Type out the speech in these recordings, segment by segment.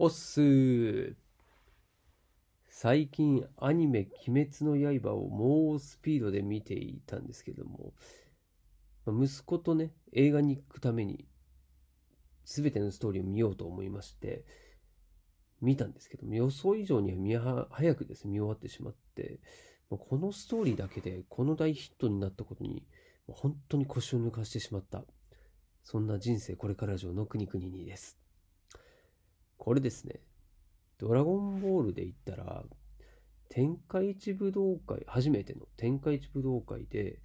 おっすー。最近アニメ「鬼滅の刃」を猛スピードで見ていたんですけども息子とね映画に行くために全てのストーリーを見ようと思いまして見たんですけども予想以上には見は早くですね見終わってしまってこのストーリーだけでこの大ヒットになったことに本当に腰を抜かしてしまった。そんな人生これから上の国々にです。これですね。ドラゴンボールで言ったら天下一武道会初めての天下一武道会で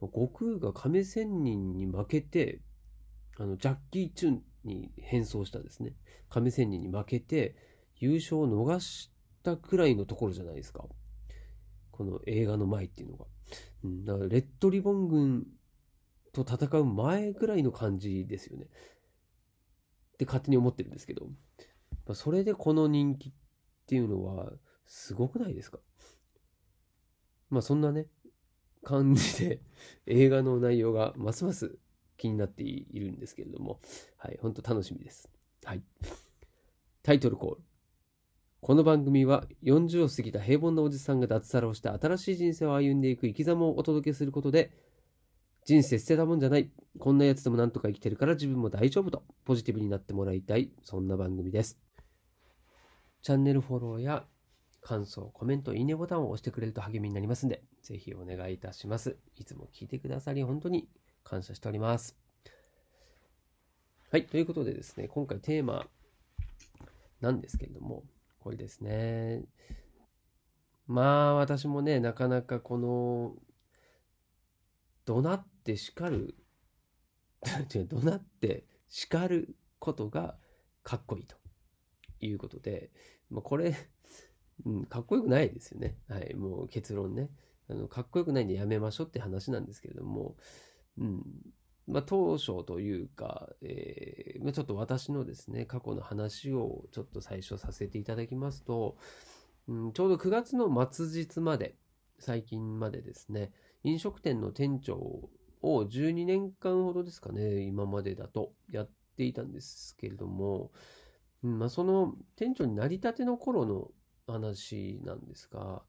悟空が亀仙人に負けてあのジャッキー・チュンに変装したですね。亀仙人に負けて優勝を逃したくらいのところじゃないですか。この映画の前っていうのが、だからレッドリボン軍と戦う前ぐらいの感じですよね。って勝手に思ってるんですけど。それでこの人気っていうのはすごくないですか？まあそんなね感じで 映画の内容がますます気になっているんですけれども、はい、本当楽しみです。はい。タイトルコール。この番組は40を過ぎた平凡なおじさんが脱サラをして新しい人生を歩んでいく生き様をお届けすることで人生捨てたもんじゃない。こんなやつでもなんとか生きてるから自分も大丈夫とポジティブになってもらいたい。そんな番組です。チャンネルフォローや感想、コメント、いいねボタンを押してくれると励みになりますんで、ぜひお願いいたします。いつも聞いてくださり、本当に感謝しております。はい、ということでですね、今回テーマなんですけれども、これですね。まあ、私もね、なかなかこの、怒鳴って叱る、違う、怒鳴って叱ることがかっこいいということで、まあ、これ、うん、かっこよくないですよね。はい、もう結論ね。あのかっこよくないんでやめましょうって話なんですけれども、うん、まあ、当初というか、えー、ちょっと私のですね、過去の話をちょっと最初させていただきますと、うん、ちょうど9月の末日まで、最近までですね、飲食店の店長を12年間ほどですかね、今までだとやっていたんですけれども、うんまあ、その店長になりたての頃の話なんですが、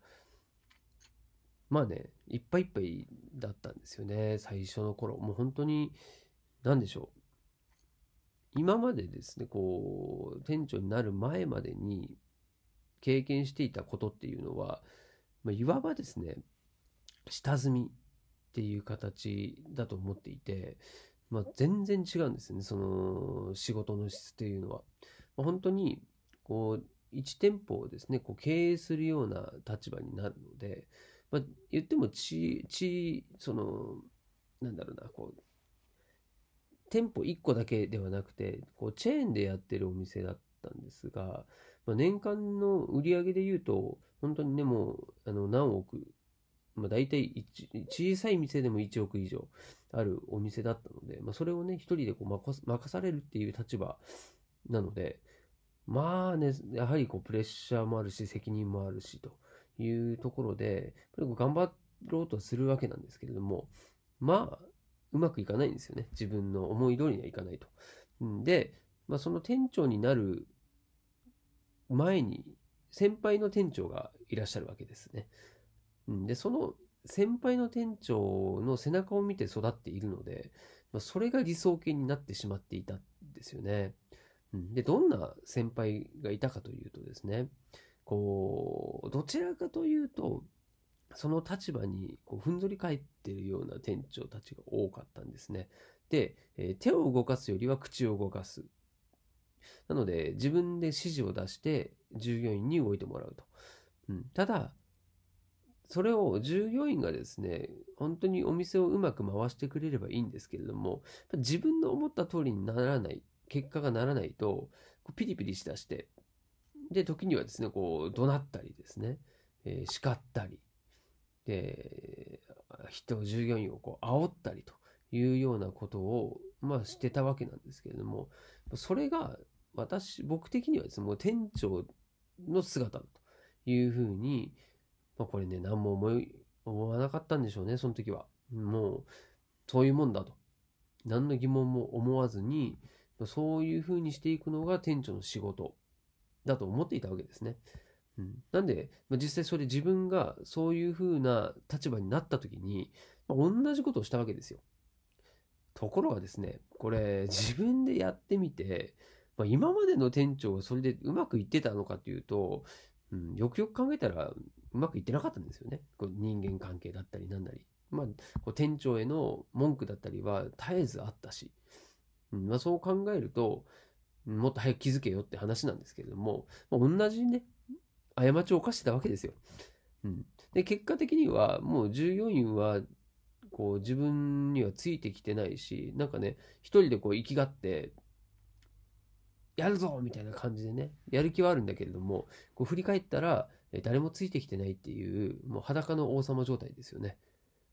まあね、いっぱいいっぱいだったんですよね、最初の頃。もう本当に、何でしょう。今までですね、こう、店長になる前までに経験していたことっていうのは、まあ、いわばですね、下積みっていう形だと思っていて、まあ、全然違うんですよね、その仕事の質っていうのは。本当に、こう、1店舗をですね、こう経営するような立場になるので、まあ、言ってもち、ち、その、なんだろうな、こう、店舗1個だけではなくて、こう、チェーンでやってるお店だったんですが、まあ、年間の売り上げで言うと、本当にね、もう、あの、何億、まあ、大体小さい店でも1億以上あるお店だったので、まあ、それをね、一人でこう任されるっていう立場なので、まあね、やはりこうプレッシャーもあるし、責任もあるしというところで、頑張ろうとするわけなんですけれども、まあ、うまくいかないんですよね。自分の思い通りにはいかないと。で、まあ、その店長になる前に、先輩の店長がいらっしゃるわけですね。で、その先輩の店長の背中を見て育っているので、まあ、それが理想形になってしまっていたんですよね。で、どんな先輩がいたかというとですね、こう、どちらかというと、その立場にこうふんぞり返っているような店長たちが多かったんですね。で、え、手を動かすよりは口を動かす。なので、自分で指示を出して従業員に動いてもらうと。うん、ただ、それを従業員がですね、本当にお店をうまく回してくれればいいんですけれども、自分の思った通りにならない結果がならないと、ピリピリしだして、で、時にはですね、こう、怒鳴ったりですね、えー、叱ったり、で、人、従業員をこう、煽ったりというようなことを、まあ、してたわけなんですけれども、それが、私、僕的にはですね、もう店長の姿だというふうに、まあ、これね、何も思い、思わなかったんでしょうね、その時は。もう、そういうもんだと。何の疑問も思わずに、そういうふうにしていくのが店長の仕事だと思っていたわけですね。うん、なんで、まあ、実際それ自分がそういう風な立場になった時に、まあ、同じことをしたわけですよ。ところがですね、これ自分でやってみて、まあ、今までの店長がそれでうまくいってたのかというと、うん、よくよく考えたらうまくいってなかったんですよね。こう人間関係だったりなんだり。まあ、こう店長への文句だったりは絶えずあったし、うんまあ、そう考えると、もっと早く気づけよって話なんですけれども、まあ、同じね、過ちを犯してたわけですよ。うん。で、結果的には、もう従業員はこう自分にはついてきてないし、なんかね、一人でこう生きがって、やるぞみたいな感じでね、やる気はあるんだけれども、こう振り返ったら、誰もついてきてないっていう、もう裸の王様状態ですよね。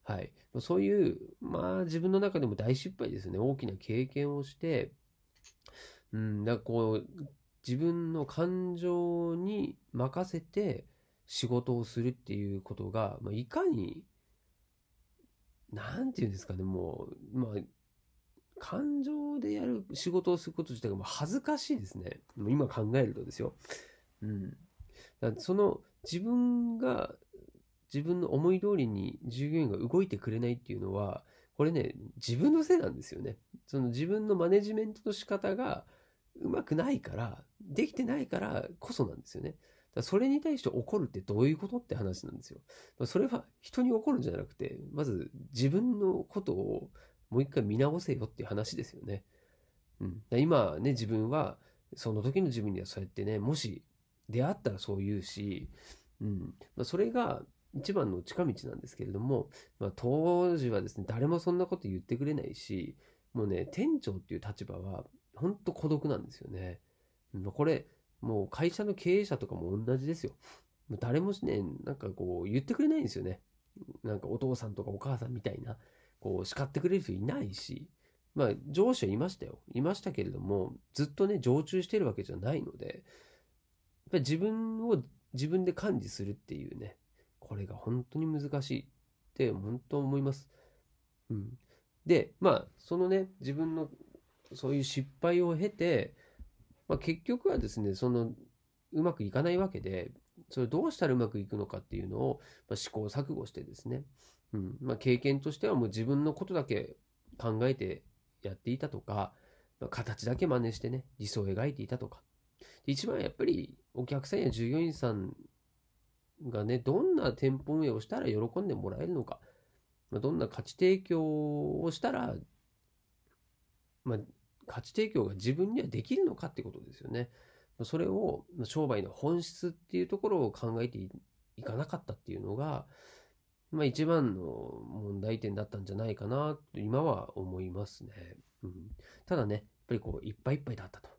はい。そういう、まあ自分の中でも大失敗ですね。大きな経験をして、うん、だからこう、自分の感情に任せて仕事をするっていうことが、まあ、いかになんていうんですかね、もう、まあ、感情でやる仕事をすること自体がもう恥ずかしいですね。もう今考えるとですよ。うん。だその自分が、自分の思い通りに従業員が動いてくれないっていうのは、これね、自分のせいなんですよね。その自分のマネジメントの仕方がうまくないから、できてないからこそなんですよね。それに対して怒るってどういうことって話なんですよ。それは人に怒るんじゃなくて、まず自分のことをもう一回見直せよっていう話ですよね。うん、今ね、自分は、その時の自分にはそうやってね、もし出会ったらそう言うし、うんまあ、それが一番の近道なんですけれども、まあ、当時はですね、誰もそんなこと言ってくれないし、もうね、店長っていう立場は、本当孤独なんですよね。これ、もう会社の経営者とかも同じですよ。誰もね、なんかこう言ってくれないんですよね。なんかお父さんとかお母さんみたいな、こう叱ってくれる人いないし、まあ上司はいましたよ。いましたけれども、ずっとね、常駐してるわけじゃないので、やっぱり自分を自分で管理するっていうね、これが本当に難しいって本当思います。うん。で、まあ、そのね、自分のそういう失敗を経て、まあ、結局はですね、その、うまくいかないわけで、それどうしたらうまくいくのかっていうのを、まあ、試行錯誤してですね、うんまあ、経験としてはもう自分のことだけ考えてやっていたとか、まあ、形だけ真似してね、理想を描いていたとか。一番やっぱりお客さんや従業員さんがね、どんな店舗運営をしたら喜んでもらえるのか、ま、どんな価値提供をしたら、まあ、価値提供が自分にはできるのかってことですよね。それを商売の本質っていうところを考えていかなかったっていうのが、まあ一番の問題点だったんじゃないかなと今は思いますね。うん、ただね、やっぱりこういっぱいいっぱいだったと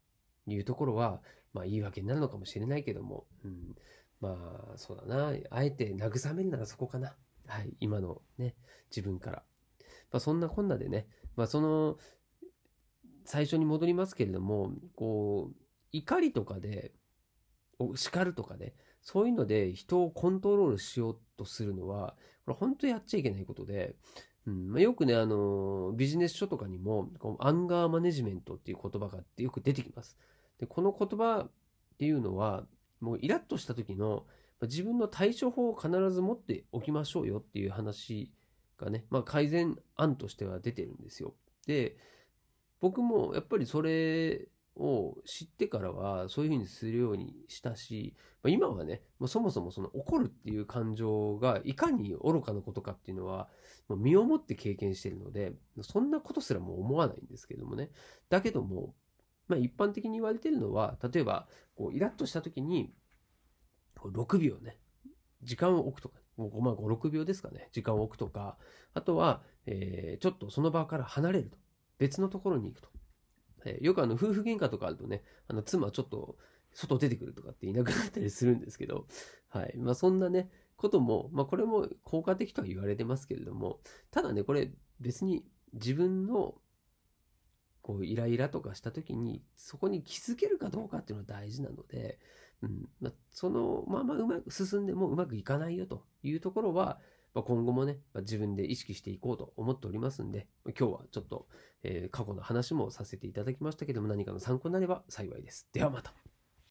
いうところは、まあいいわけになるのかもしれないけども、うん、まあそうだな、あえて慰めるならそこかな。はい、今のね、自分から。まあそんなこんなでね、まあその、最初に戻りますけれども、こう、怒りとかで、叱るとかで、そういうので人をコントロールしようとするのは、これ本当にやっちゃいけないことで、うんまあ、よくね、あの、ビジネス書とかにも、こアンガーマネジメントっていう言葉がよく出てきます。で、この言葉っていうのは、もうイラッとした時の自分の対処法を必ず持っておきましょうよっていう話がね、まあ改善案としては出てるんですよ。で、僕もやっぱりそれを知ってからはそういうふうにするようにしたし、まあ、今はね、もうそもそもその怒るっていう感情がいかに愚かなことかっていうのは、もう身をもって経験してるので、そんなことすらも思わないんですけどもね。だけども、まあ一般的に言われてるのは、例えば、こうイラッとした時に、6秒ね、時間を置くとか、もうまあ5、6秒ですかね、時間を置くとか、あとは、えー、ちょっとその場から離れると。別のところに行くと。えー、よくあの、夫婦喧嘩とかあるとね、あの、妻ちょっと外出てくるとかっていなくなったりするんですけど、はい。まあそんなね、ことも、まあこれも効果的とは言われてますけれども、ただね、これ別に自分のこうイライラとかした時にそこに気づけるかどうかっていうのは大事なので、うんまあ、そのままうまく進んでもうまくいかないよというところは、まあ、今後もね、まあ、自分で意識していこうと思っておりますんで、今日はちょっと、えー、過去の話もさせていただきましたけども、何かの参考になれば幸いです。ではまた。